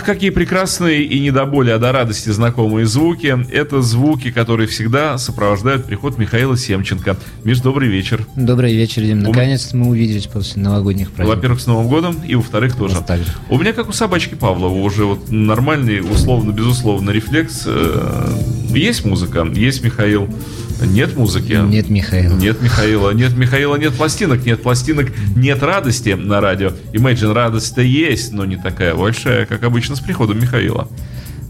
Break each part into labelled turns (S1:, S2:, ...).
S1: Ах, какие прекрасные и не до боли, а до радости знакомые звуки. Это звуки, которые всегда сопровождают приход Михаила Семченко. Миш, добрый вечер.
S2: Добрый вечер, Дим. Наконец-то мы увиделись после новогодних праздников.
S1: Во-первых, с Новым годом, и во-вторых, тоже.
S2: так же.
S1: У меня, как у собачки Павлова, уже вот нормальный, условно, безусловно, рефлекс. Э, есть музыка, есть Михаил. Нет музыки.
S2: Нет Михаила.
S1: Нет Михаила. Нет Михаила, нет пластинок. Нет пластинок, нет радости на радио. Imagine радость-то есть, но не такая большая, как обычно с приходом Михаила.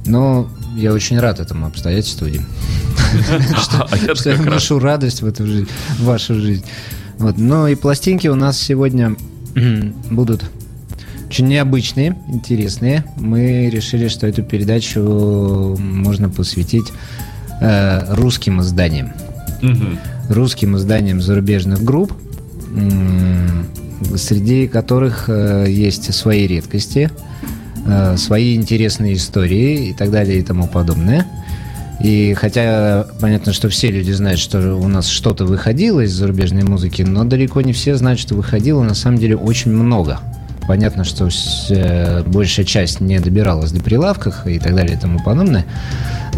S2: Ну, я очень рад этому обстоятельству, Дим. Что я вношу радость в эту жизнь, в вашу жизнь. Вот. Ну и пластинки у нас сегодня будут очень необычные, интересные. Мы решили, что эту передачу можно посвятить э, русским изданиям.
S1: Угу.
S2: Русским изданиям зарубежных групп, среди которых э, есть свои редкости, э, свои интересные истории и так далее и тому подобное. И хотя понятно, что все люди знают, что у нас что-то выходило из зарубежной музыки, но далеко не все знают, что выходило на самом деле очень много. Понятно, что э, большая часть не добиралась до прилавках и так далее и тому подобное.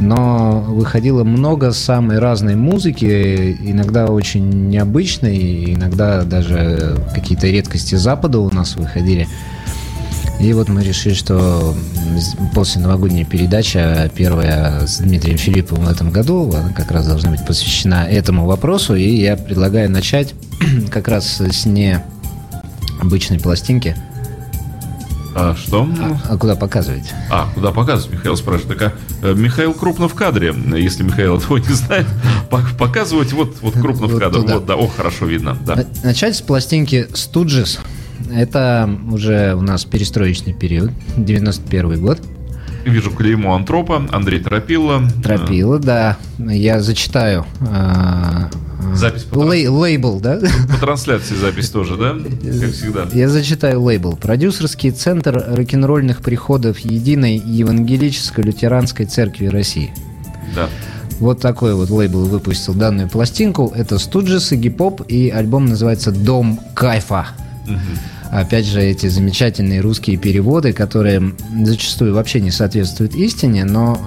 S2: Но выходило много самой разной музыки, иногда очень необычной, иногда даже какие-то редкости Запада у нас выходили. И вот мы решили, что после новогодней передачи, первая с Дмитрием Филипповым в этом году, она как раз должна быть посвящена этому вопросу. И я предлагаю начать как раз с необычной пластинки –
S1: а что?
S2: А, а куда показывать?
S1: А, куда показывать? Михаил спрашивает. Так, а, э, Михаил крупно в кадре. Если Михаил этого не знает, показывать вот, вот крупно в кадре. Вот, да, о, хорошо видно. Да.
S2: Начать с пластинки Stooges. Это уже у нас перестроечный период, 91 год.
S1: Вижу клеймо Антропа, Андрей Тропила.
S2: Тропила, да. Я зачитаю а,
S1: Запись по
S2: Лей, лейбл, да?
S1: По трансляции запись тоже, да? Как всегда.
S2: Я зачитаю лейбл. Продюсерский центр рок-н-ролльных приходов Единой Евангелической Лютеранской Церкви России.
S1: Да.
S2: Вот такой вот лейбл выпустил данную пластинку. Это Студжес и Гип-Поп, и альбом называется «Дом кайфа». Угу. Опять же, эти замечательные русские переводы, которые зачастую вообще не соответствуют истине, но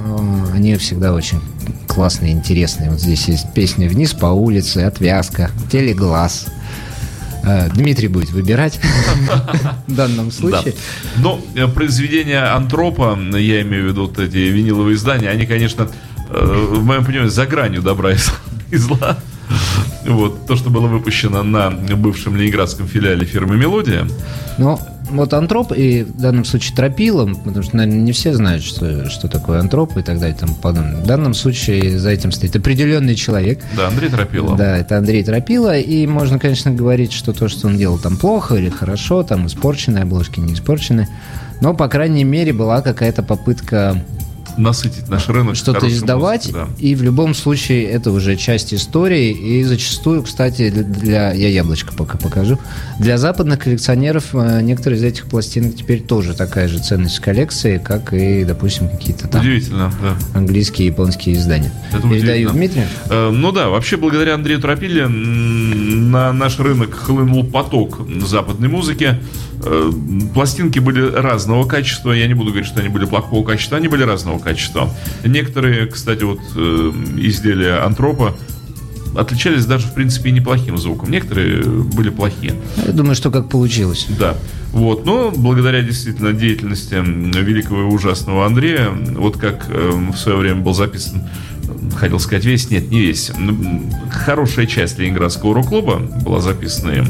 S2: э, они всегда очень классные, интересные. Вот здесь есть песня «Вниз по улице», «Отвязка», «Телеглаз». Э, Дмитрий будет выбирать в данном случае.
S1: Да. Но э, произведения Антропа, я имею в виду вот эти виниловые издания, они, конечно, э, в моем понимании, за гранью добра и зла. Вот, то, что было выпущено на бывшем ленинградском филиале фирмы «Мелодия».
S2: Ну, вот антроп и в данном случае тропилом, потому что, наверное, не все знают, что, что такое антроп и так далее и тому подобное. В данном случае за этим стоит определенный человек.
S1: Да, Андрей Тропила.
S2: Да, это Андрей Тропила, и можно, конечно, говорить, что то, что он делал там плохо или хорошо, там испорченные обложки, не испорчены, но, по крайней мере, была какая-то попытка
S1: насытить наш рынок.
S2: Что-то издавать, музыкой, да. и в любом случае это уже часть истории, и зачастую, кстати, для, я яблочко пока покажу, для западных коллекционеров э, некоторые из этих пластинок теперь тоже такая же ценность коллекции, как и, допустим, какие-то там
S1: Удивительно, да.
S2: английские и японские издания.
S1: Это Передаю Дмитрию. Э, ну да, вообще благодаря Андрею Тропиле на наш рынок хлынул поток западной музыки. Э, пластинки были разного качества. Я не буду говорить, что они были плохого качества, они были разного качества. Некоторые, кстати, вот э, изделия антропа отличались даже, в принципе, неплохим звуком. Некоторые были плохие.
S2: Я думаю, что как получилось.
S1: Да. Вот. Но благодаря действительно деятельности великого и ужасного Андрея, вот как э, в свое время был записан хотел сказать весь, нет, не весь. Хорошая часть Ленинградского рок-клуба была записана им,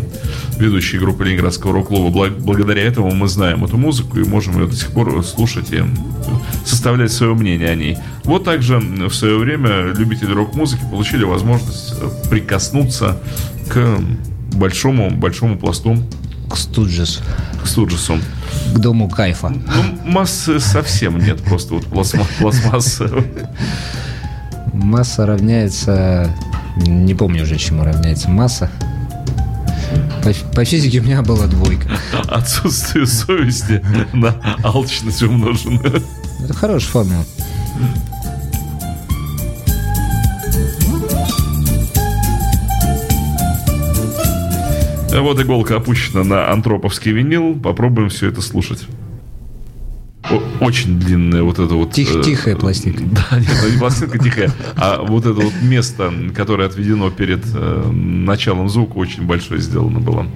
S1: ведущей группы Ленинградского рок-клуба. Благодаря этому мы знаем эту музыку и можем ее до сих пор слушать и составлять свое мнение о ней. Вот также в свое время любители рок-музыки получили возможность прикоснуться к большому, большому пласту
S2: к Студжесу.
S1: К Студжесу.
S2: К дому кайфа.
S1: Ну, массы совсем нет, просто вот пластмасса.
S2: Масса равняется... Не помню уже, чему равняется масса. По, по физике у меня была двойка.
S1: Отсутствие совести на алчность умножено.
S2: Это хорошая формула.
S1: Вот иголка опущена на антроповский винил. Попробуем все это слушать.
S3: Очень длинная вот это вот...
S2: Тих, тихая пластинка.
S3: Да, нет, ну не пластинка тихая, а вот это вот место, которое отведено перед э, началом звука, очень большое сделано было.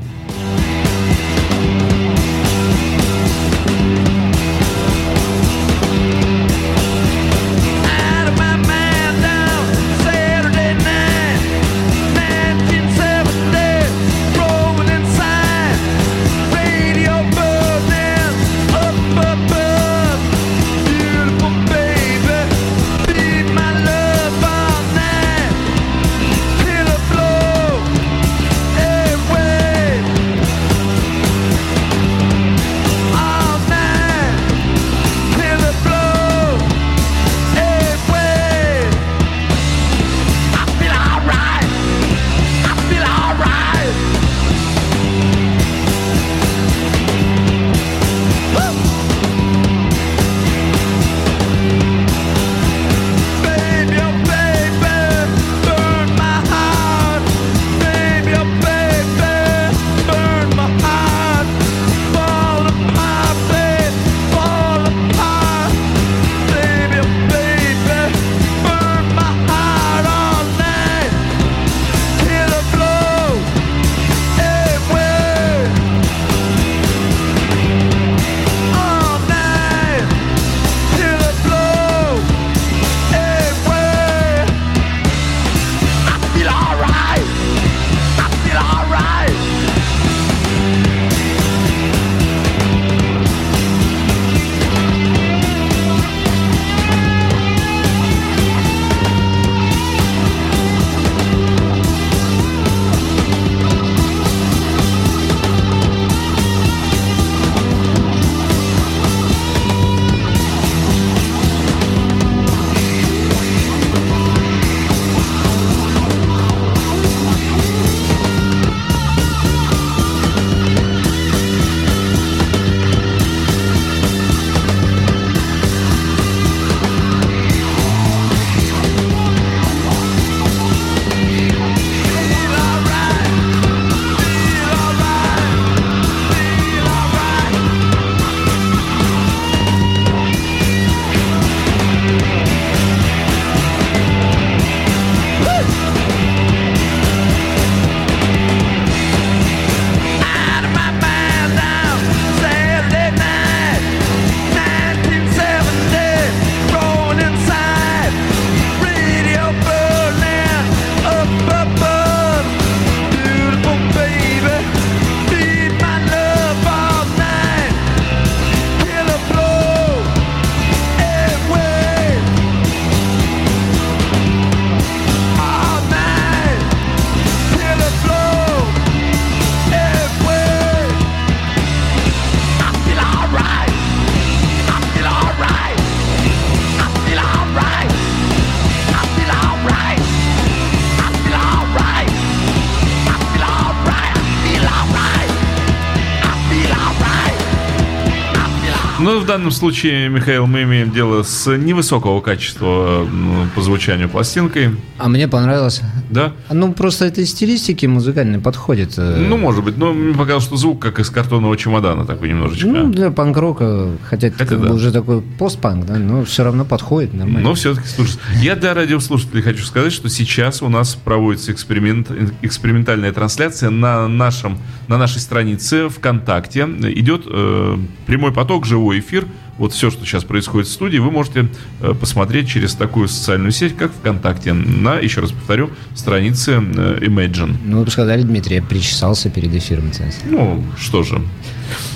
S3: В данном случае, Михаил, мы имеем дело с невысокого качества ну, по звучанию пластинкой.
S2: А мне понравилось.
S3: Да?
S2: Ну, просто этой стилистики музыкальной подходит. Э.
S3: Ну, может быть. Но мне показалось, что звук как из картонного чемодана такой немножечко.
S2: Ну, для панк-рока, хотя это как да. бы уже такой постпанк, да, но все равно подходит нормально.
S3: Но все-таки, слушай, я для радиослушателей хочу сказать, что сейчас у нас проводится эксперимент, экспериментальная трансляция на, нашем, на нашей странице ВКонтакте. Идет э, прямой поток живой эфир. Вот все, что сейчас происходит в студии, вы можете э, посмотреть через такую социальную сеть, как ВКонтакте, на, еще раз повторю, странице э, Imagine.
S2: Ну, вы сказали, Дмитрий, я причесался перед эфиром.
S3: Ну, что же.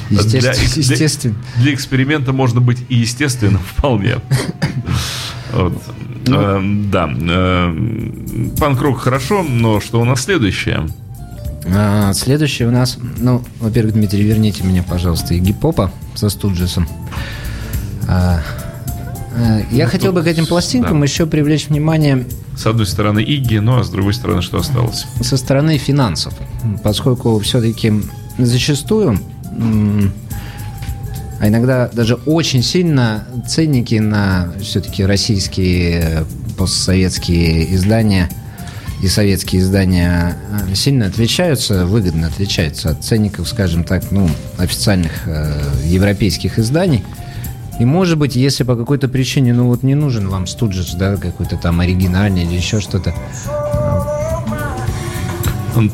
S2: Естественно. Для, естественно.
S3: Для, для эксперимента можно быть и естественным вполне. Вот. Ну. Э, да. Э, панк-рок хорошо, но что у нас следующее?
S2: А, следующее у нас, ну, во-первых, Дмитрий, верните меня, пожалуйста, и гип-попа со Студжесом. А, а, я ну, хотел бы к этим пластинкам да. еще привлечь внимание...
S3: С одной стороны Игги, ну а с другой стороны что осталось?
S2: Со стороны финансов. Поскольку все-таки зачастую, а иногда даже очень сильно ценники на все-таки российские постсоветские издания – и советские издания э, сильно отличаются, выгодно отличаются от ценников, скажем так, ну, официальных э, европейских изданий. И может быть, если по какой-то причине, ну вот не нужен вам Студжес, да, какой-то там оригинальный или еще что-то,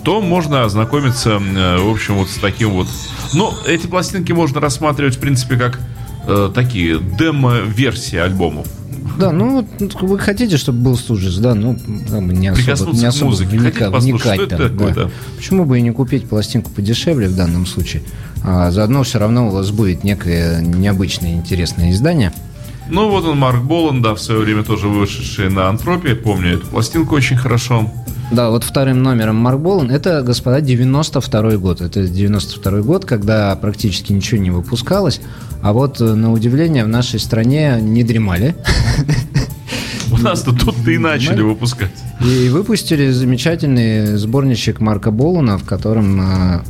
S1: то можно ознакомиться, э, в общем, вот с таким вот... Ну, эти пластинки можно рассматривать, в принципе, как э, такие демо-версии альбомов.
S2: Да, ну вы хотите, чтобы был Студжес, да, ну не особо, не особо
S1: музыке, вникать, вникать
S2: там, такое, да. Почему бы и не купить пластинку подешевле в данном случае? А заодно все равно у вас будет некое необычное интересное издание.
S1: Ну вот он, Марк Болан, да, в свое время тоже вышедший на Антропе, помню эту пластинку очень хорошо.
S2: Да, вот вторым номером Марк Болан, это, господа, 92 год. Это 92 год, когда практически ничего не выпускалось. А вот, э, на удивление, в нашей стране не дремали.
S1: У нас-то тут-то и начали выпускать.
S2: И выпустили замечательный сборничек Марка Болана, в котором э,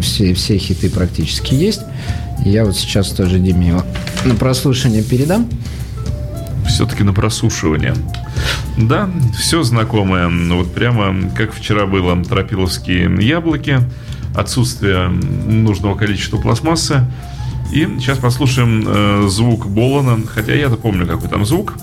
S2: все, все хиты практически есть. Я вот сейчас тоже Диме его на прослушивание передам.
S1: Все-таки на прослушивание. Да, все знакомое. Вот прямо как вчера было тропиловские яблоки, отсутствие нужного количества пластмассы. И сейчас послушаем э, звук Болана, хотя я-то помню, какой там звук.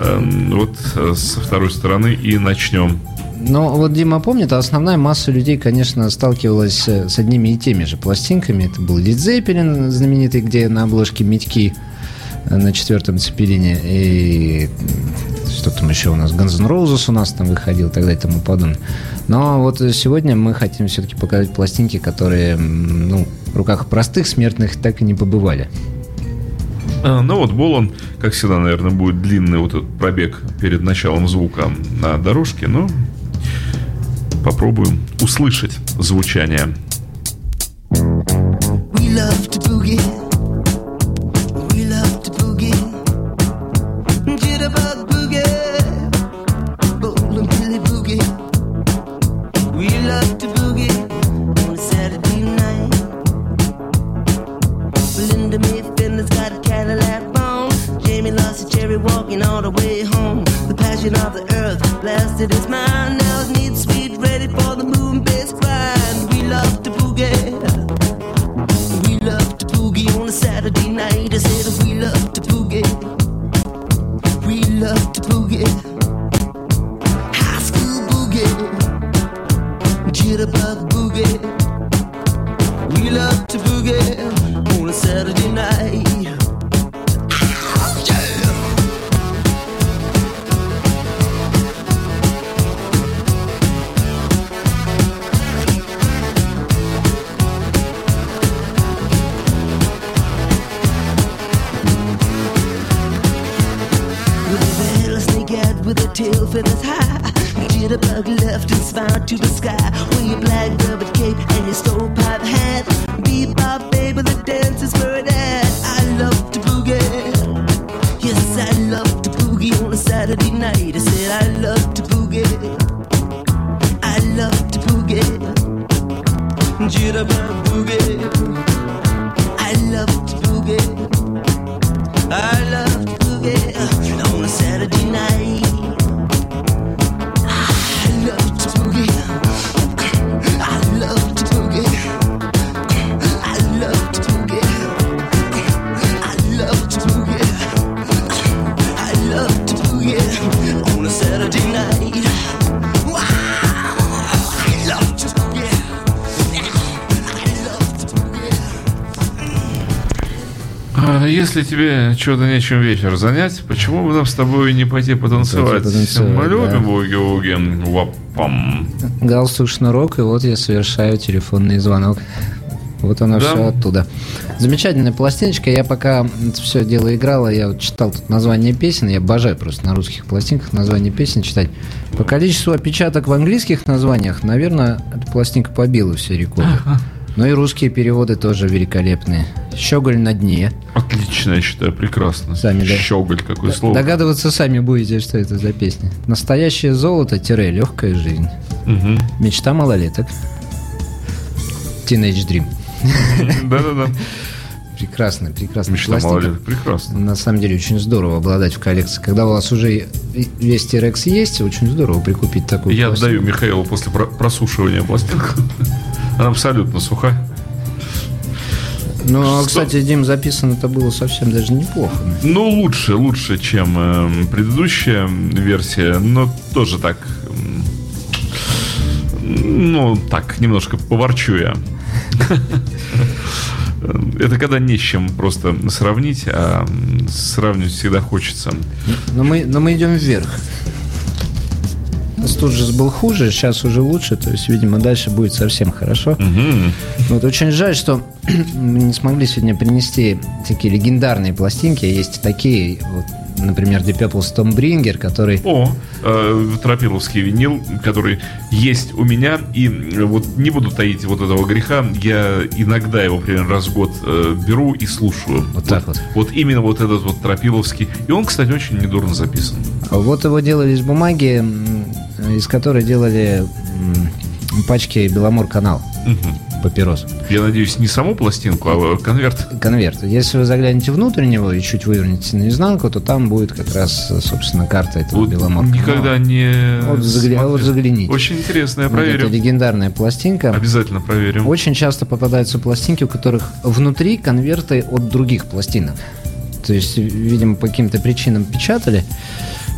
S1: Э, вот э, со второй стороны и начнем.
S2: Ну, вот Дима помнит, а основная масса людей, конечно, сталкивалась э, с одними и теми же пластинками. Это был Лид Зеппелин, знаменитый, где на обложке медьки э, на четвертом цепелине. И что там еще у нас? Guns N' Roses у нас там выходил и так далее и тому подобное. Но вот сегодня мы хотим все-таки показать пластинки, которые ну, в руках простых смертных так и не побывали.
S1: А, ну вот Болон, как всегда, наверное, будет длинный вот этот пробег перед началом звука на дорожке, но попробуем услышать звучание. We love bit about boogie. We love to boogie
S4: on a Saturday night. with her tail feathers high. Jitterbug left and smiled to the sky.
S1: Если тебе что-то нечем вечер занять, почему бы нам с тобой не пойти потанцевать? любим да. буги-вуги. Вапам.
S2: Галстук, шнурок, и вот я совершаю телефонный звонок. Вот оно да. все оттуда. Замечательная пластиночка. Я пока это все дело играла, я вот читал тут название песен. Я обожаю просто на русских пластинках название песен читать. По количеству опечаток в английских названиях, наверное, эта пластинка побила все рекорды. Ну и русские переводы тоже великолепные. Щеголь на дне.
S1: Отлично, я считаю, прекрасно. Сами, да? Щеголь, какое слово.
S2: Догадываться сами будете, что это за песня. Настоящее золото-легкая жизнь. Угу. Мечта малолеток. Teenage Dream.
S1: Да-да-да.
S2: Прекрасно, прекрасно.
S1: Мечта малолеток, прекрасно.
S2: На самом деле очень здорово обладать в коллекции. Когда у вас уже весь T-Rex есть, очень здорово прикупить такую
S1: Я пластинку. отдаю Михаилу после просушивания пластинку. Она абсолютно сухая.
S2: Ну, а, кстати, Дим, записано это было совсем даже неплохо.
S1: Ну, лучше, лучше, чем э, предыдущая версия, но тоже так... м, Ну, так, немножко поворчу я. Это когда не с чем просто сравнить, а сравнивать всегда хочется.
S2: Но мы, но мы идем вверх. Студжес был хуже, сейчас уже лучше, то есть, видимо, дальше будет совсем хорошо.
S1: Мгм.
S2: Вот очень жаль, что мы не смогли сегодня принести такие легендарные пластинки. Есть такие, вот, например, Deep Purple Stormbringer, который...
S1: О, э, тропиловский винил, который есть у меня. И вот не буду таить вот этого греха. Я иногда его примерно раз в год э, беру и слушаю.
S2: Вот так вот.
S1: Вот именно вот этот вот тропиловский. И он, кстати, очень недурно записан.
S2: Вот его делали из бумаги, из которой делали пачки Беломор Канал
S1: Мгм.
S2: Папирос.
S1: Я надеюсь, не саму пластинку, а конверт.
S2: Конверт. Если вы заглянете внутрь него и чуть вывернете наизнанку, то там будет как раз, собственно, карта этого
S1: Вот
S2: Беломор
S1: никогда не
S2: Вот загля- вот загляните.
S1: Очень интересно, я
S2: Вот это
S1: проверю.
S2: легендарная пластинка.
S1: Обязательно проверим.
S2: Очень часто попадаются пластинки, у которых внутри конверты от других пластинок. То есть, видимо, по каким-то причинам печатали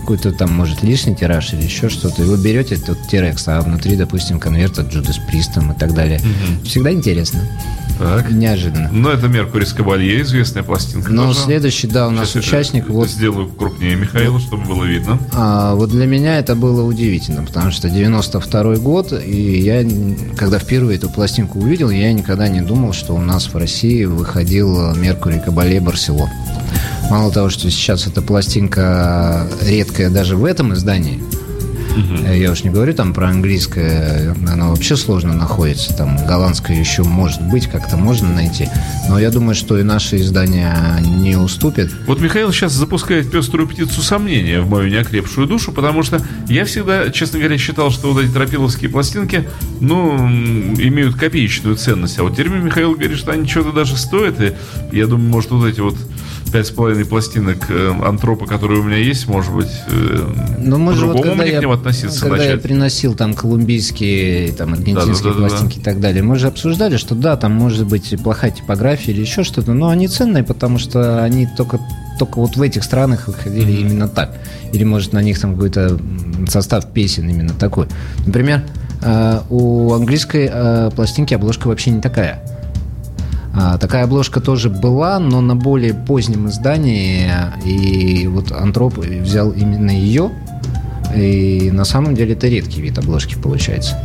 S2: какой-то там, может, лишний тираж или еще что-то, и вы берете этот тирекс, а внутри, допустим, конверт от Джудас Пристом и так далее. Всегда интересно.
S1: Так.
S2: Неожиданно.
S1: Ну, это Меркурий Скабалье, известная пластинка.
S2: Но
S1: тоже.
S2: следующий, да, у нас
S1: Сейчас
S2: участник,
S1: это
S2: вот
S1: Сделаю крупнее Михаила, чтобы было видно.
S2: А, вот для меня это было удивительно, потому что 92 год, и я, когда впервые эту пластинку увидел, я никогда не думал, что у нас в России выходил Меркурий Кабале Барсело. Мало того, что сейчас эта пластинка редкая даже в этом издании, Э, Я уж не говорю там про английское, оно вообще сложно находится. Там голландское еще может быть, как-то можно найти. Но я думаю, что и наши издания не уступят.
S1: Вот Михаил сейчас запускает пеструю птицу сомнения в мою неокрепшую душу, потому что я всегда, честно говоря, считал, что вот эти тропиловские пластинки, ну, имеют копеечную ценность. А вот теперь Михаил говорит, что они что-то даже стоят, и я думаю, может, вот эти вот пять с половиной пластинок э, антропа, которые у меня есть, может быть, э,
S2: Ну, мы же вот когда
S1: мне
S2: я,
S1: к ним относиться
S2: когда я
S1: начать.
S2: приносил там колумбийские, там аргентинские
S1: Да-да-да-да-да.
S2: пластинки и так далее, мы же обсуждали, что да, там может быть плохая типография или еще что-то, но они ценные, потому что они только только вот в этих странах выходили именно так. Или, может, на них там какой-то состав песен именно такой. Например, э, у английской э, пластинки обложка вообще не такая. А, такая обложка тоже была, но на более позднем издании. И вот Антроп взял именно ее. И на самом деле это редкий вид обложки получается.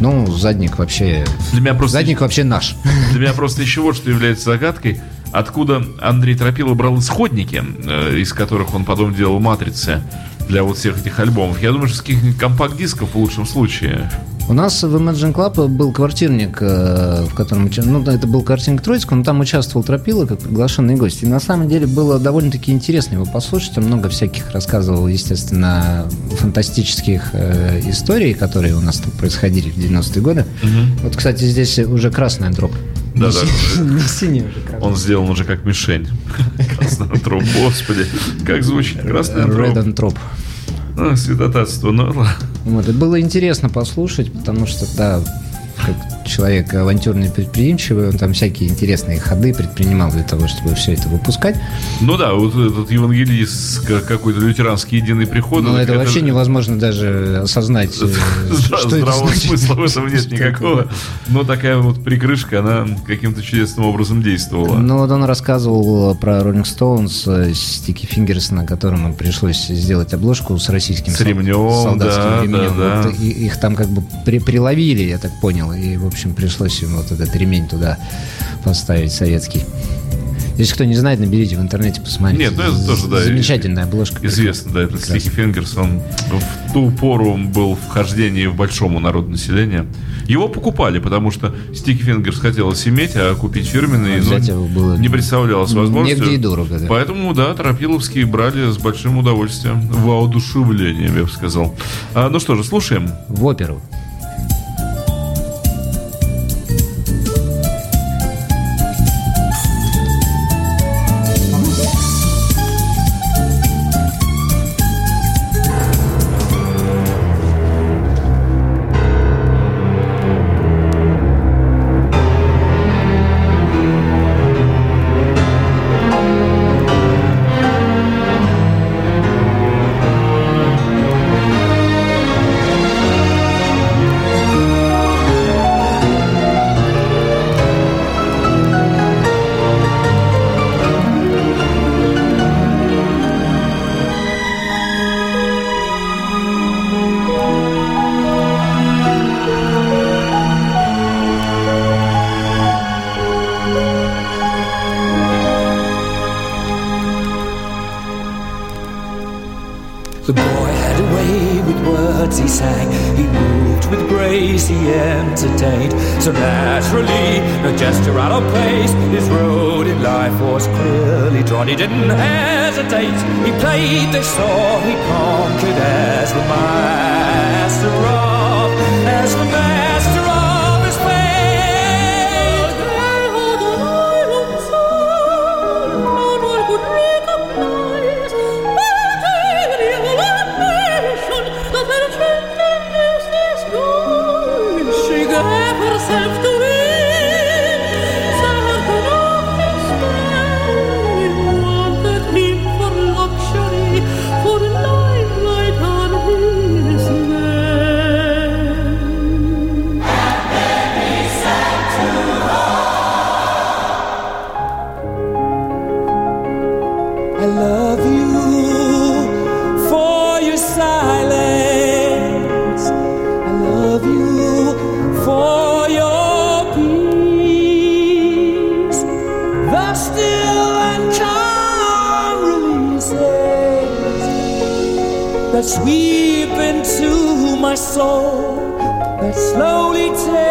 S2: Ну, задник вообще...
S1: Для меня просто
S2: Задник вообще наш.
S1: Для меня просто еще вот что является загадкой. Откуда Андрей Тропилов брал исходники, э, из которых он потом делал матрицы для вот всех этих альбомов? Я думаю, что с каких-нибудь компакт-дисков в лучшем случае.
S2: У нас в Imagine Club был квартирник, э, в котором... Ну, это был квартирник Троицкого, но там участвовал Тропила как приглашенный гость. И на самом деле было довольно-таки интересно его послушать. Он много всяких рассказывал, естественно, фантастических э, историй, которые у нас там происходили в 90-е годы. Вот, кстати, здесь уже красный антроп.
S1: Да, да.
S2: Не синий уже красный.
S1: Он сделан уже как мишень. Красный антроп, господи. Как звучит красный
S2: Red
S1: антроп.
S2: Antrop.
S1: А, святотатство. Ну, ладно.
S2: Вот, и было интересно послушать, потому что, да, как человек авантюрный, предприимчивый, он там всякие интересные ходы предпринимал для того, чтобы все это выпускать.
S1: Ну да, вот этот евангелист, как- какой-то лютеранский единый приход.
S2: Но
S1: так
S2: это вообще невозможно даже осознать, э, что это
S1: Здравого смысла в этом нет никакого.
S2: это?
S1: Но такая вот прикрышка, она каким-то чудесным образом действовала.
S2: Ну, вот он рассказывал про Rolling Stones, Стики Фингерс, на котором пришлось сделать обложку с российским
S1: С ремнем,
S2: солдатским
S1: да,
S2: ремнем.
S1: да, да.
S2: Вот их там как бы при- приловили, я так понял, и, в общем, пришлось им вот этот ремень туда поставить советский. Если кто не знает, наберите в интернете, посмотрите.
S1: Нет, ну это тоже, да,
S2: Замечательная обложка.
S1: Известно, да, это. Sticky Fingers, он в ту пору был в хождении в большому народу населения. Его покупали, потому что Sticky Fingers хотелось иметь, а купить фирменный
S2: А
S1: ну,
S2: его было
S1: не представлялось возможностью.
S2: негде и дорого, да.
S1: Поэтому, да, Тропиловские брали с большим удовольствием, воодушевлением, я бы сказал. А, ну что же, слушаем.
S2: В оперу.
S5: so naturally, no gesture out of place. His road in life was clearly drawn. He didn't hesitate. He played the song he conquered as the master of, as the master. Sweep into my soul, that slowly takes.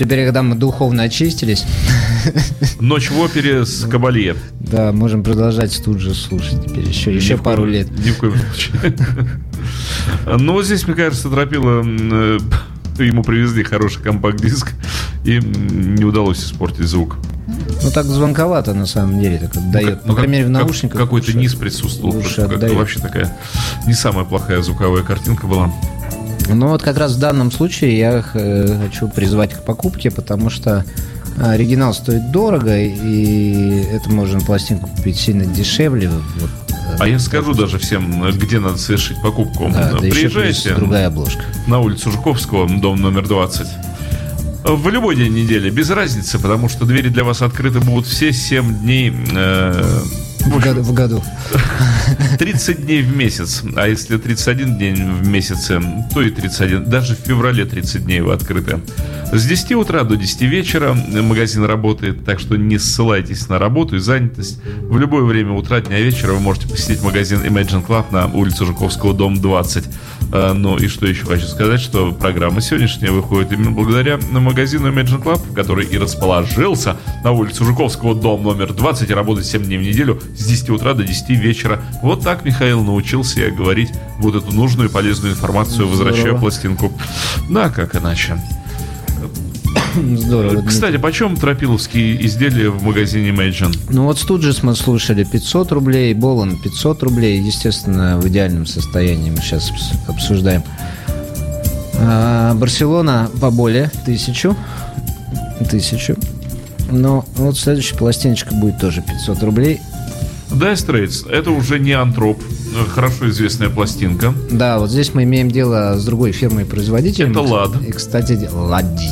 S2: теперь, когда мы духовно очистились...
S1: Ночь в опере с Кабалье.
S2: Да, можем продолжать тут же слушать теперь еще, еще пару лет.
S1: Ни в коем случае. Ну, Но здесь, мне кажется, Тропила э, ему привезли хороший компакт-диск и не удалось испортить звук.
S2: Ну так звонковато на самом деле, так отдает.
S1: Ну,
S2: По ну, крайней мере в наушниках.
S1: Как,
S2: какой-то
S1: низ присутствовал.
S2: Как
S1: вообще такая не самая плохая звуковая картинка была.
S2: Ну вот как раз в данном случае я э, хочу призвать к покупке, потому что э, оригинал стоит дорого, и это можно пластинку купить сильно дешевле. Вот. Э,
S1: а я скажу даже всем, где надо совершить покупку.
S2: Да,
S1: Приезжайте.
S2: Да другая обложка.
S1: На улицу Жуковского, дом номер 20. В любой день недели, без разницы, потому что двери для вас открыты будут все 7 дней. Э
S2: в году. В году.
S1: 30 дней в месяц. А если 31 день в месяце, то и 31. Даже в феврале 30 дней вы открыты. С 10 утра до 10 вечера магазин работает, так что не ссылайтесь на работу и занятость. В любое время утра, дня, вечера вы можете посетить магазин Imagine Club на улице Жуковского, дом 20. А, Ну и что еще хочу сказать, что программа сегодняшняя выходит именно благодаря магазину Imagine Club, который и расположился на улице Жуковского, дом номер 20, и работает 7 дней в неделю с 10 утра до 10 вечера. Вот так Михаил научился я говорить вот эту нужную и полезную информацию, возвращая
S2: Здорово.
S1: пластинку. Да, как иначе.
S2: Здорово. Дмитрий.
S1: Кстати, почем тропиловские изделия в магазине Imagine?
S2: Ну вот Студжес мы слушали 500 рублей, Болан 500 рублей, естественно, в идеальном состоянии мы сейчас обс- обсуждаем. А, Барселона поболее, тысячу, тысячу. Но вот следующая пластиночка будет тоже 500 рублей.
S1: Dire Straits, это уже не антроп, э, хорошо известная пластинка.
S2: Да, вот здесь мы имеем дело с другой фирмой-производителем.
S1: Это «Лад».
S2: И, кстати, Ладди.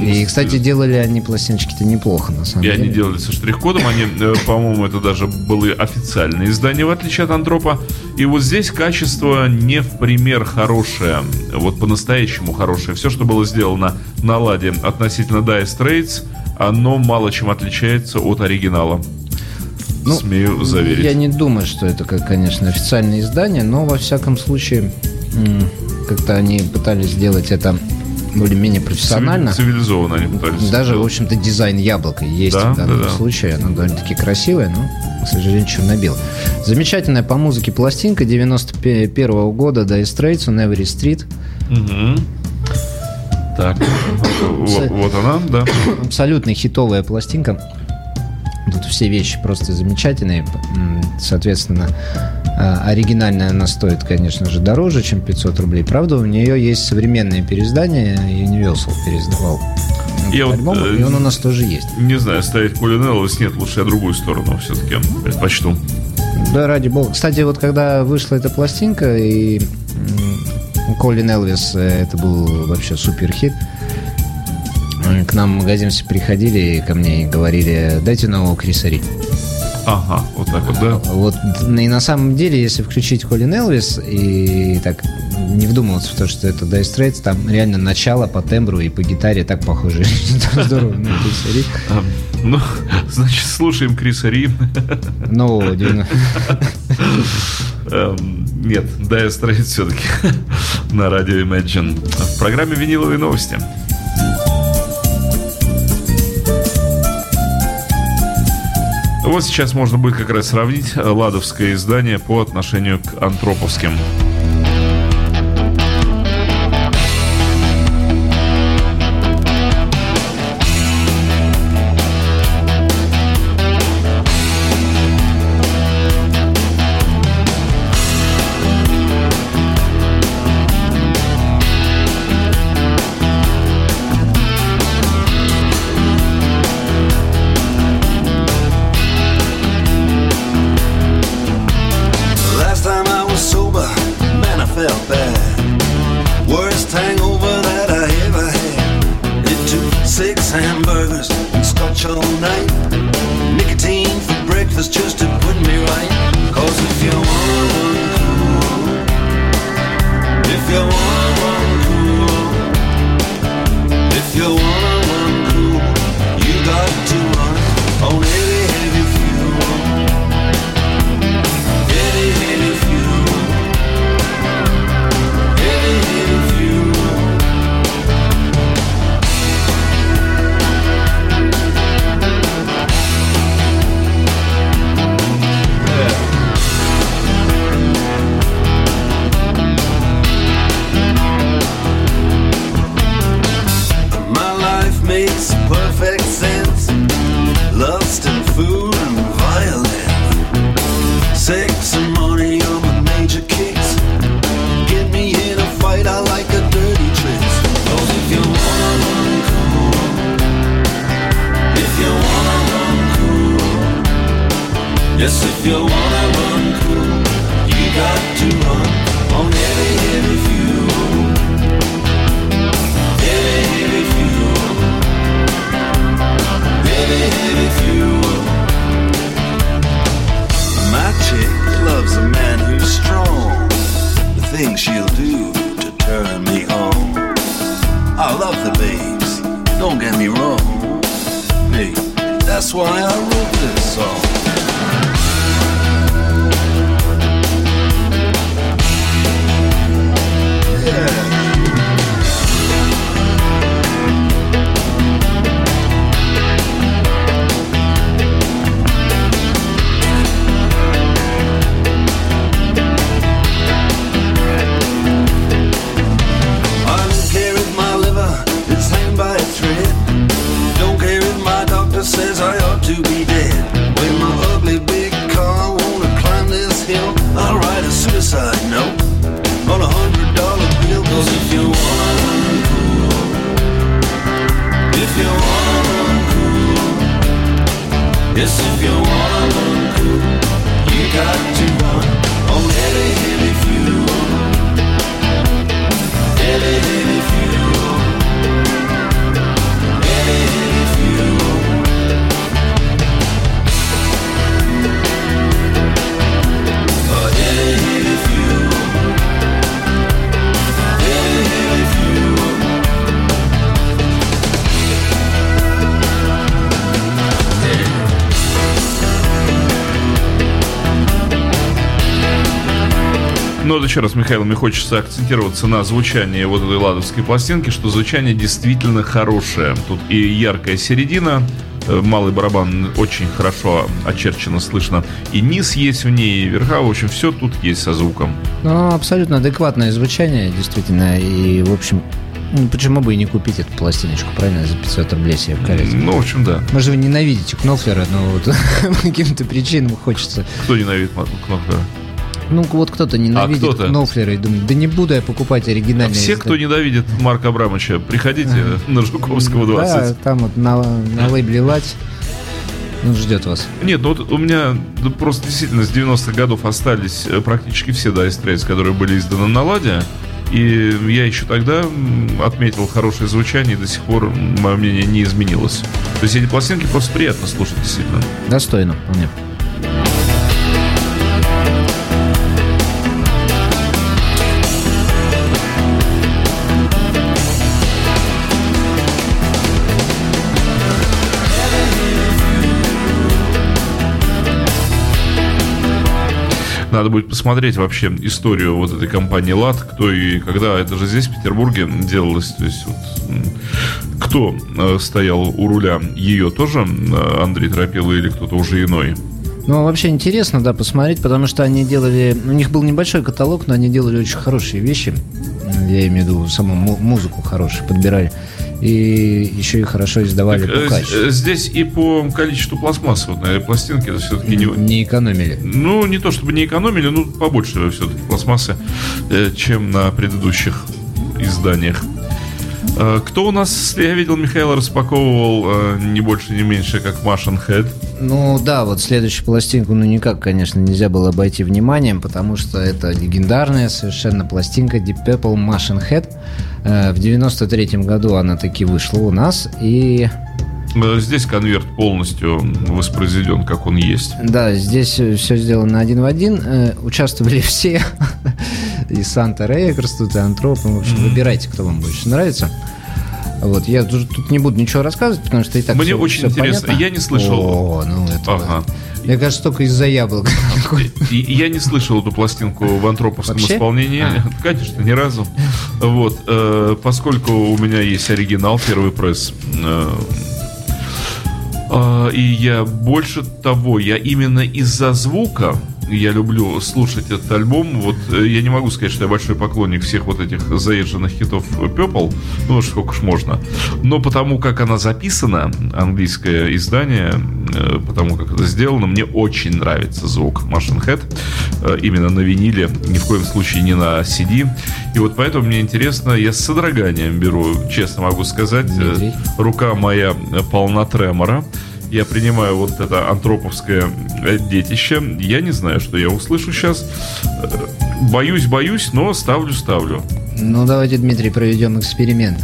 S2: И, кстати, делали они пластиночки-то неплохо, на самом
S1: И
S2: деле.
S1: они делали со штрих-кодом, они, э, по-моему, это даже были официальные издания, в отличие от Антропа. И вот здесь качество не в пример хорошее, вот по-настоящему хорошее. Все, что было сделано на ладе относительно Dire Straits, оно мало чем отличается от оригинала.
S2: Ну,
S1: Смею заверить.
S2: Я не думаю, что это, конечно, официальное издание, но во всяком случае как-то они пытались сделать это более-менее профессионально.
S1: Цивили- Цивилизованно они пытались.
S2: Даже, в общем-то, дизайн яблока есть
S1: Да,
S2: в данном
S1: да, да.
S2: случае. Оно довольно-таки красивое, но, к сожалению, черно-белое. Замечательная по музыке пластинка 91 года Dire Straits on Every Street.
S1: Мгм. Так, вот, вот она, да.
S2: Абсолютно хитовая пластинка. Тут все вещи просто замечательные. Соответственно, оригинальная она стоит, конечно же, дороже, чем 500 рублей. Правда, у нее есть современное переиздание. Universal переиздавал
S1: Я
S2: этот
S1: вот,
S2: альбом,
S1: э,
S2: и он у нас тоже есть.
S1: Не знаю, ставить Колин Элвис нет, лучше я другую сторону все-таки предпочту.
S2: Да, ради бога. Кстати, вот когда вышла эта пластинка, и Колин Элвис, э, это был вообще супер хит. К нам в магазин все приходили ко мне и говорили, дайте нового Криса Ри.
S1: Ага, вот так вот, да.
S2: Вот, и на самом деле, если включить Колин Элвис и так не вдумываться в то, что это Dire Straits, там реально начало по тембру и по гитаре так похоже. Здорово. Ну, Криса Ри.
S1: Ну, значит, слушаем Криса Ри.
S2: Нового 90
S1: Эм, Нет, Dire Straits все-таки на радио Imagine. В программе «Виниловые новости». Вот сейчас можно будет как раз сравнить э, ладовское издание по отношению к антроповским.
S6: Yes, if you wanna run cool, you got to run on heavy, heavy fuel. Heavy, heavy fuel. Heavy, heavy fuel. My chick loves a man who's strong. The things she'll do to turn me on. I love the babes, don't get me wrong. Hey, that's why I wrote this song.
S1: Вот еще раз, Михаил, мне хочется акцентироваться на звучании вот этой ладовской пластинки, что звучание действительно хорошее. Тут и яркая середина, э, малый барабан очень хорошо очерчено слышно, и низ есть в ней, и верха, в общем, все тут есть со звуком.
S2: Ну, абсолютно адекватное звучание, действительно. И, в общем, ну, почему бы и не купить эту пластиночку, правильно, за 500 рублей себе в коллекцию?
S1: Ну, в общем, да.
S2: Может, вы ненавидите Кнофлера, но вот по каким-то причинам хочется...
S1: Кто ненавидит Кнофлера?
S2: Ну, вот кто-то ненавидит
S1: кто-то?
S2: Кнофлера и думает, да не буду я покупать оригинальные...
S1: Все, кто ненавидит Марка Абрамовича, приходите на Жуковского 20.
S2: Да, там вот на, на лейбле «Лать» он ждет вас.
S1: Нет, ну вот у меня ну, просто действительно с 90-х годов остались э, практически все Straits, которые были изданы на Ладе. И я еще тогда отметил хорошее звучание, и до сих пор мое мнение не изменилось. То есть эти пластинки просто приятно слушать, действительно.
S2: Достойно вполне.
S1: Надо будет посмотреть вообще историю вот этой компании ЛАД, кто и когда, это же здесь, в Петербурге, делалось. То есть вот, кто э, стоял у руля ее тоже, э, Андрей Тропила или кто-то уже иной?
S2: Ну, вообще интересно, да, посмотреть, потому что они делали... У них был небольшой каталог, но они делали очень хорошие вещи. Я имею в виду саму му- музыку хорошую подбирали. И еще и хорошо издавали
S1: Так,
S2: по
S1: э, э, Здесь и по количеству пластмасс вот на этой пластинке это все-таки не,
S2: Не экономили.
S1: Ну, не то чтобы не экономили, ну, побольше все-таки пластмассы, э, чем на предыдущих изданиях. Кто у нас, я видел, Михаил распаковывал не больше, не меньше, как Машин Head.
S2: Ну да, вот следующую пластинку, ну никак, конечно, нельзя было обойти вниманием, потому что это легендарная совершенно пластинка Deep Purple Machine Head. Э, В 93 году она таки вышла у нас, и
S1: Э, Здесь конверт полностью воспроизведен, как он есть.
S2: да, здесь все сделано один в один. Э, Участвовали все, и Санта Рейкерс, тут и Антроп, в общем, выбирайте, кто вам больше нравится. Вот, я тут не буду ничего рассказывать, потому что и так
S1: Мне
S2: всё-
S1: очень
S2: всё
S1: интересно.
S2: понятно.
S1: Я не слышал.
S2: О, ну это...
S1: Ага.
S2: Мне кажется, только из-за яблок.
S1: Я не слышал эту пластинку в антроповском
S2: Вообще?
S1: исполнении.
S2: А.
S1: Конечно, ни разу. Вот. э, Поскольку у меня есть оригинал, первый пресс. э, э, И я больше того, я именно из-за звука я люблю слушать этот альбом. Вот э, я не могу сказать, что я большой поклонник всех вот этих заезженных хитов Purple, ну сколько ж можно. Но потому как она записана, английское издание, э, потому как это сделано, мне очень нравится звук Machine Head э, именно на виниле, ни в коем случае не на CD. И вот поэтому мне интересно, я с содроганием беру, честно могу сказать, рука моя полна тремора.
S3: Я принимаю вот это антроповское э, детище, я не знаю, что я услышу сейчас. Боюсь, боюсь, но ставлю, ставлю.
S2: Ну, давайте, Дмитрий, проведем эксперимент.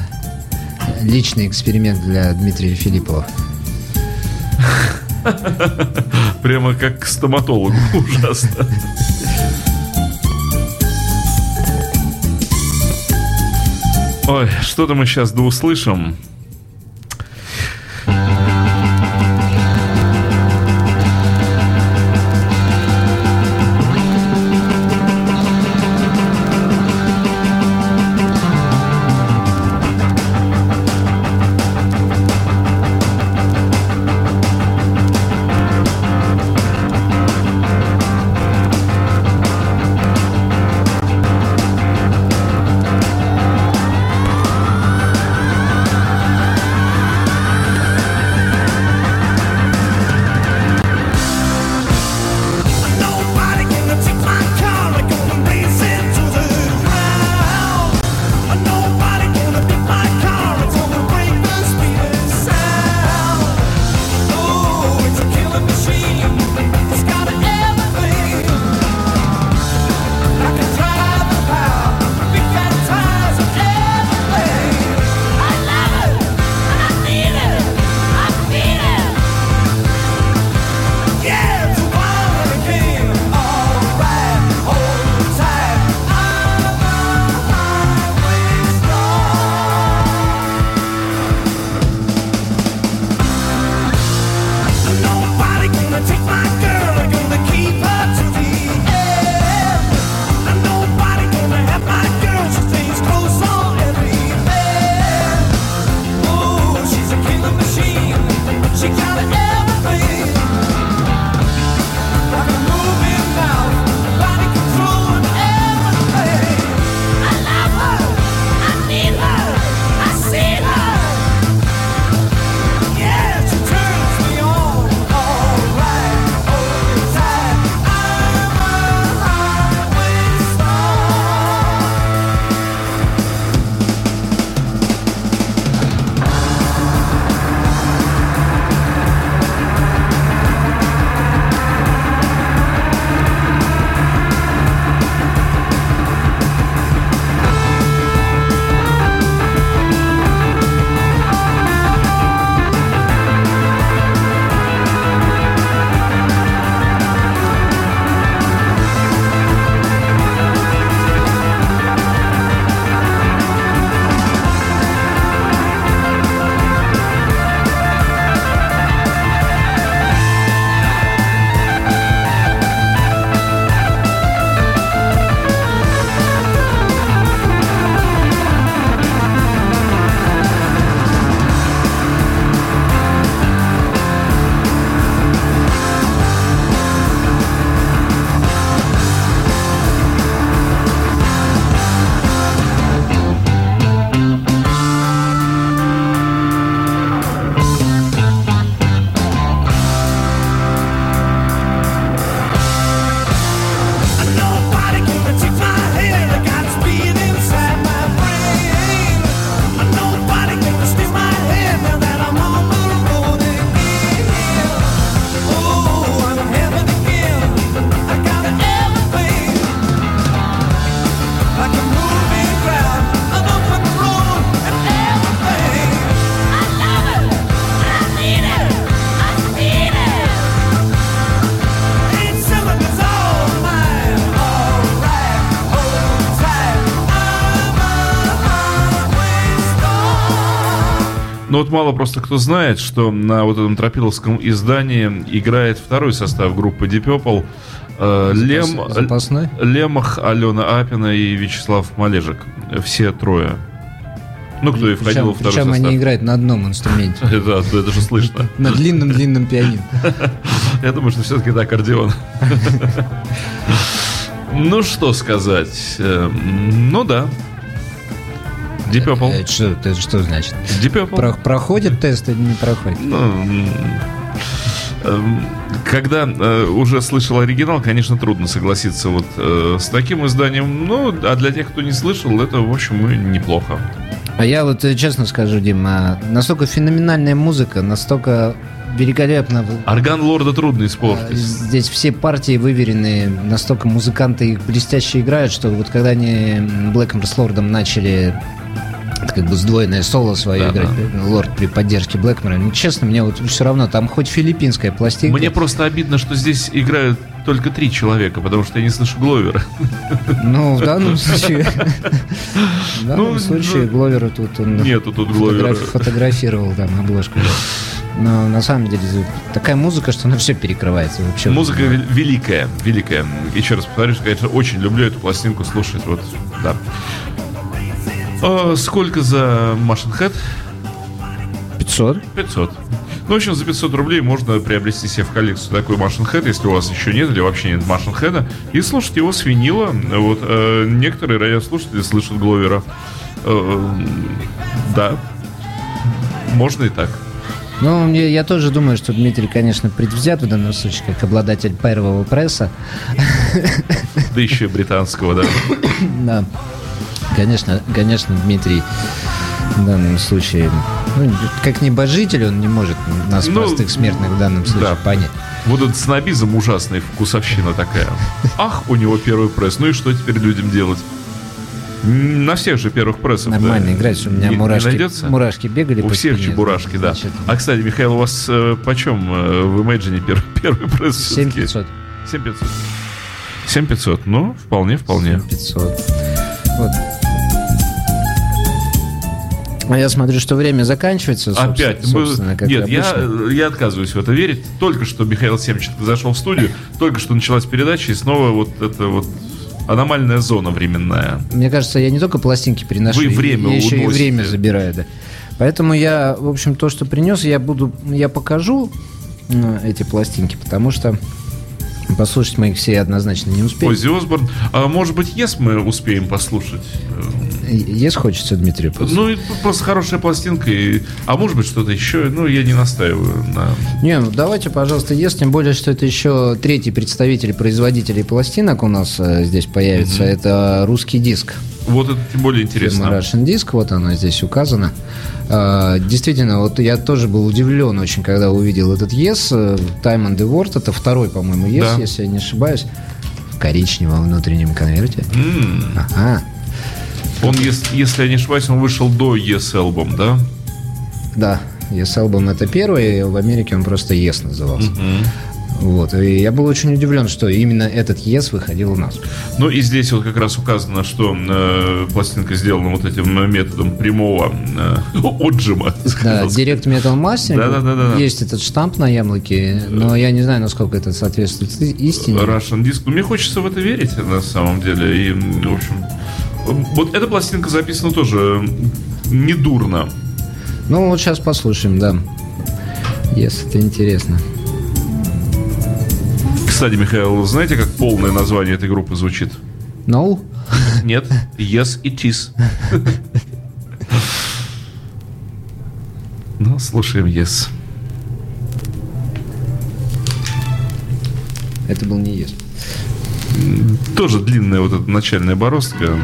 S2: Личный эксперимент для Дмитрия Филиппова.
S3: Прямо как к стоматологу. Ужасно. Ой, что-то мы сейчас да услышим. Мало просто кто знает, что на вот этом тропиловском издании играет второй состав группы Deep Purple. Э, Лем,
S2: Запасной?
S3: Лемах, Алена Апина и Вячеслав Малежик. Все трое. Ну, кто и входил во
S2: Причем,
S3: второй
S2: причем
S3: состав.
S2: они играют на одном инструменте.
S3: Это, это же слышно.
S2: На длинном-длинном пианино.
S3: Я думаю, что все-таки это аккордеон. Ну, что сказать. Э, Ну, да. Deep Purple.
S2: Это что, это что значит?
S3: Deep Purple.
S2: Про- проходит тест или не проходит?
S3: Ну, эм, когда э, уже слышал оригинал, конечно, трудно согласиться вот э, с таким изданием. Ну, а для тех, кто не слышал, это, в общем, неплохо.
S2: А я вот э, честно скажу, Дима, настолько феноменальная музыка, настолько великолепно.
S1: Орган лорда трудно
S2: А,
S1: испортить.
S2: Здесь все партии выверены, настолько музыканты их блестяще играют, что вот когда они Блэкмор с Лордом начали как бы сдвоенное соло свое
S1: Да,
S2: играть, Лорд при поддержке Блэкмора, ну, честно, мне вот все равно, там хоть филиппинская пластинка.
S1: Мне просто обидно, что здесь играют только три человека, потому что я не слышу Гловера.
S2: Ну, в данном случае... В данном
S1: Ну,
S2: случае
S1: ну,
S2: Гловера тут он
S1: Нету тут Гловера.
S2: фотограф- фотографировал там обложку. Но на самом деле такая музыка, что она все перекрывается. Вообще.
S1: Музыка вел- великая, великая. Еще раз повторюсь, конечно, очень люблю эту пластинку слушать. Вот, да. А, сколько за Машин Head?
S2: 500.
S1: 500. Ну, в общем, за 500 рублей можно приобрести себе в коллекцию такой Машин Head, если у вас еще нет или вообще нет Машин Head, и слушать его с винила. Вот, э, некоторые радиослушатели слышат Гловера. Э, да. Можно и так.
S2: Ну, мне, я тоже думаю, что Дмитрий, конечно, предвзят в данном случае, как обладатель первого пресса.
S1: Да еще и британского, да.
S2: Да. Конечно, конечно, Дмитрий в данном случае, ну, как небожитель, он не может нас,
S1: Ну,
S2: простых смертных, в данном случае
S1: да.
S2: понять.
S1: Вот этот снобизм ужасный, вкусовщина такая. Ах, у него первый пресс. Ну и что теперь людям делать? На всех же первых прессах.
S2: Нормально
S1: да.
S2: играть, у меня
S1: Не- не
S2: мурашки,
S1: найдется?
S2: мурашки бегали
S1: У
S2: по
S1: всех
S2: спине,
S1: чебурашки, да.
S2: значит,
S1: А, кстати, Михаил, у вас э, почем э, в Imagine первый, первый пресс? всё-таки?
S2: 7500.
S1: 7500. 7500, ну, вполне, вполне.
S2: 500. Вот. А я смотрю, что время заканчивается.
S1: Опять. мы- Нет, я,
S2: обычно.
S1: я отказываюсь в это верить. Только что Михаил Семченко зашел в студию, только что началась передача, и снова вот это вот аномальная зона временная.
S2: Мне кажется, я не только пластинки приношу,
S1: Вы время
S2: я еще и время забираю, да. Поэтому я, в общем, то, что принес, я буду, я покажу м, эти пластинки, потому что послушать мы их все однозначно не успеем.
S1: Оззи Осборн. А может быть, Yes мы успеем послушать?
S2: Есть хочется, Дмитрий, послушать?
S1: Ну, просто хорошая пластинка. И... А может быть, что-то еще. Ну, я не настаиваю на...
S2: Не, ну давайте, пожалуйста, есть, тем более, что это еще третий представитель производителей пластинок у нас э, здесь появится. Это русский диск.
S1: Вот это тем более интересно.
S2: Фирма Russian Disc, вот она здесь указана. А, Действительно, вот я тоже был удивлен очень, когда увидел этот Yes, э, Time and the Word, это второй, по-моему, Yes,
S1: Да.
S2: если я не ошибаюсь, в коричневом внутреннем конверте.
S1: М.
S2: Ага,
S1: Он, ес- если я не ошибаюсь, он вышел до Yes Album, да?
S2: да, Yes Album это первый, в Америке он просто Yes назывался. Вот, и я был очень удивлен, что именно этот Yes выходил у нас.
S1: Ну и здесь вот как раз указано, что э, пластинка сделана вот этим э, методом прямого э, отжима.
S2: Да. Direct Metal Mastering.
S1: Да-да-да-да.
S2: Есть этот штамп на яблоке, но я не знаю, насколько это соответствует истине.
S1: Russian Disc. Ну, мне хочется в это верить, на самом деле. И, в общем, вот эта пластинка записана тоже недурно.
S2: Ну, вот сейчас послушаем, да. Yes, это интересно.
S1: Кстати, Михаил, знаете, как полное название этой группы звучит?
S2: No?
S1: Нет, Yes It Is. Ну, слушаем Yes.
S2: Это был не Yes.
S1: Тоже длинная вот эта начальная бороздка.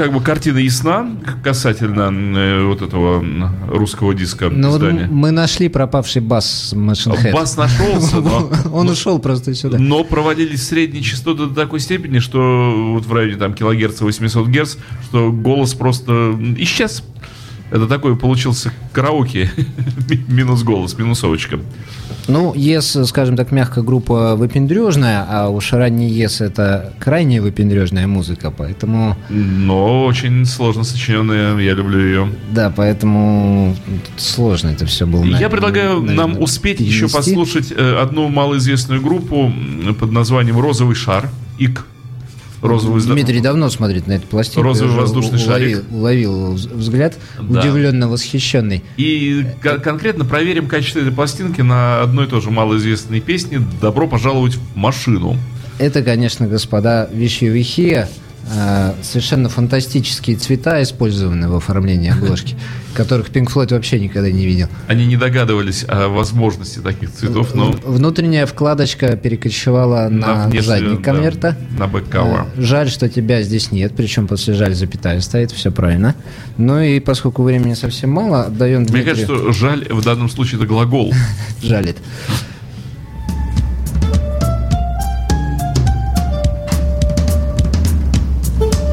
S1: Как бы картина ясна касательно э, вот этого русского диска
S2: Ну, вот
S1: издания.
S2: мы нашли пропавший бас Machine Head.
S1: Бас нашелся, но,
S2: Он ушел просто сюда.
S1: но проводились средние частоты до такой степени, что вот в районе там килогерца 800 герц, что голос просто исчез. Это такой получился караоке. Минус голос, минусовочка.
S2: Ну, ЕС, скажем так, мягко группа выпендрежная, а уж ранний ЕС это крайне выпендрежная музыка, поэтому,
S1: Но очень сложно сочиненная, я люблю ее.
S2: да, поэтому сложно это все было.
S1: Я
S2: на-
S1: предлагаю
S2: наверное,
S1: нам успеть еще
S2: перенести.
S1: послушать э, одну малоизвестную группу под названием «Розовый шар». ИК. Розовый зда-
S2: Дмитрий давно смотрит на эту пластинку.
S1: Розовый воздушный
S2: уловил,
S1: шарик.
S2: уловил вз- взгляд,
S1: Да.
S2: удивленно восхищенный.
S1: И кон- конкретно проверим качество этой пластинки на одной тоже малоизвестной песне «Добро пожаловать в машину».
S2: Это, конечно, господа, вещевихи. Э, Совершенно фантастические цвета использованы в оформлении обложки, которых Pink Floyd вообще никогда не видел.
S1: Они не догадывались о возможности таких цветов, но
S2: Внутренняя вкладочка перекочевала на,
S1: внешнюю,
S2: задник
S1: да,
S2: конверта.
S1: на бэккавер.
S2: Э, Жаль, что тебя здесь нет, причем после жаль запятая стоит, все правильно. Ну и поскольку времени совсем мало, отдаем
S1: Мне
S2: Дмитрию.
S1: кажется, что жаль в данном случае это глагол.
S2: Жалит.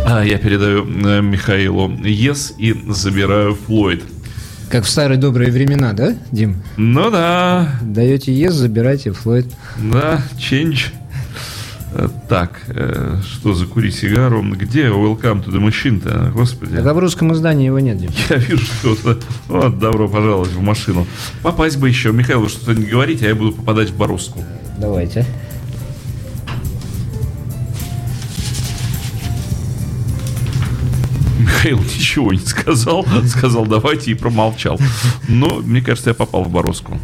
S1: Я передаю э, Михаилу Ес и забираю Флойд.
S2: Как в старые добрые времена, да, Дим?
S1: Ну да,
S2: Даете ЕС, забирайте Флойд.
S1: Да, change. Э, Так, э, что за кури сигару? Где Welcome to the Machine-то? Господи.
S2: Так а в русском издании его нет, Дим.
S1: Я вижу что-то. Вот, добро пожаловать в машину. Попасть бы еще. Михаил, вы что-то не говорите, а я буду попадать в Боруску.
S2: Давайте.
S1: Михаил ничего не сказал. Сказал, давайте, и промолчал. Но, мне кажется, я попал в Боруску.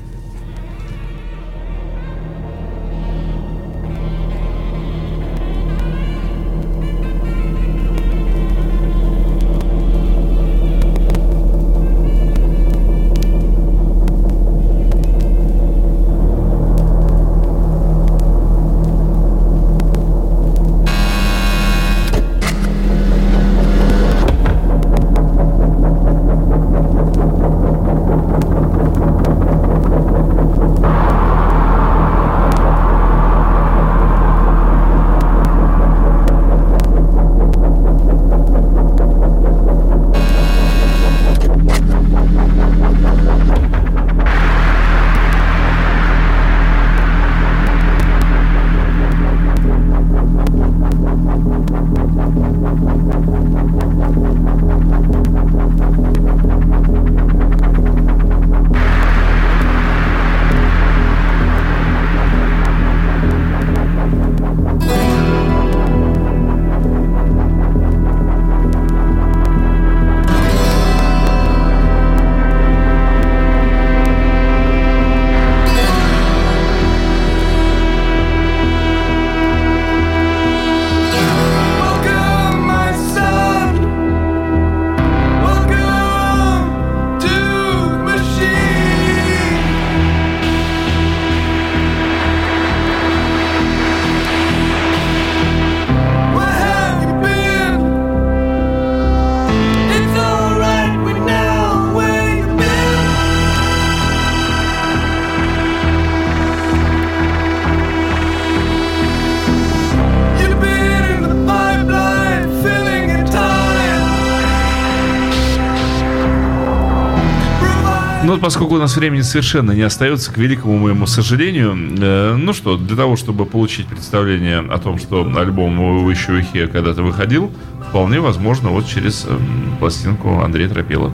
S1: Поскольку у нас времени совершенно не остается, к великому моему сожалению, э, ну что, для того, чтобы получить представление о том, что альбом «Выше Ухе» когда-то выходил, вполне возможно вот через эм, пластинку Андрея Тропила.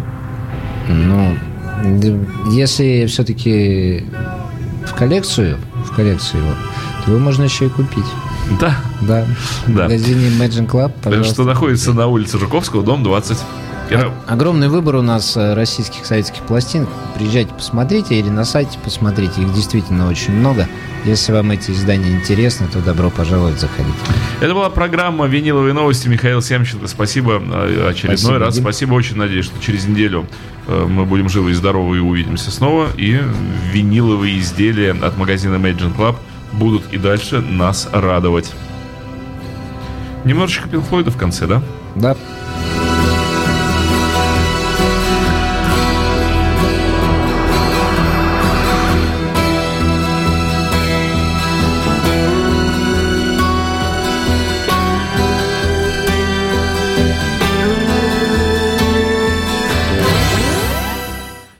S2: Ну, если все-таки в коллекцию, в коллекцию его, то его можно еще и купить.
S1: Да,
S2: Да.
S1: Да.
S2: В магазине Imagine Club, пожалуйста.
S1: что находится на улице Жуковского, дом 20. Я-
S2: Огромный выбор у нас э, российских советских пластинок. Приезжайте, посмотрите, или на сайте посмотрите. Их действительно очень много. Если вам эти издания интересны, то добро пожаловать, заходите.
S1: Это была программа «Виниловые новости». Михаил Семченко, спасибо э, очередной
S2: Спасибо,
S1: раз.
S2: Дим.
S1: Спасибо, очень надеюсь, что через неделю э, мы будем живы и здоровы и увидимся снова. И виниловые изделия от магазина Imagine Club будут и дальше нас радовать. Немножечко Пинк Флойда в конце, да?
S2: Да,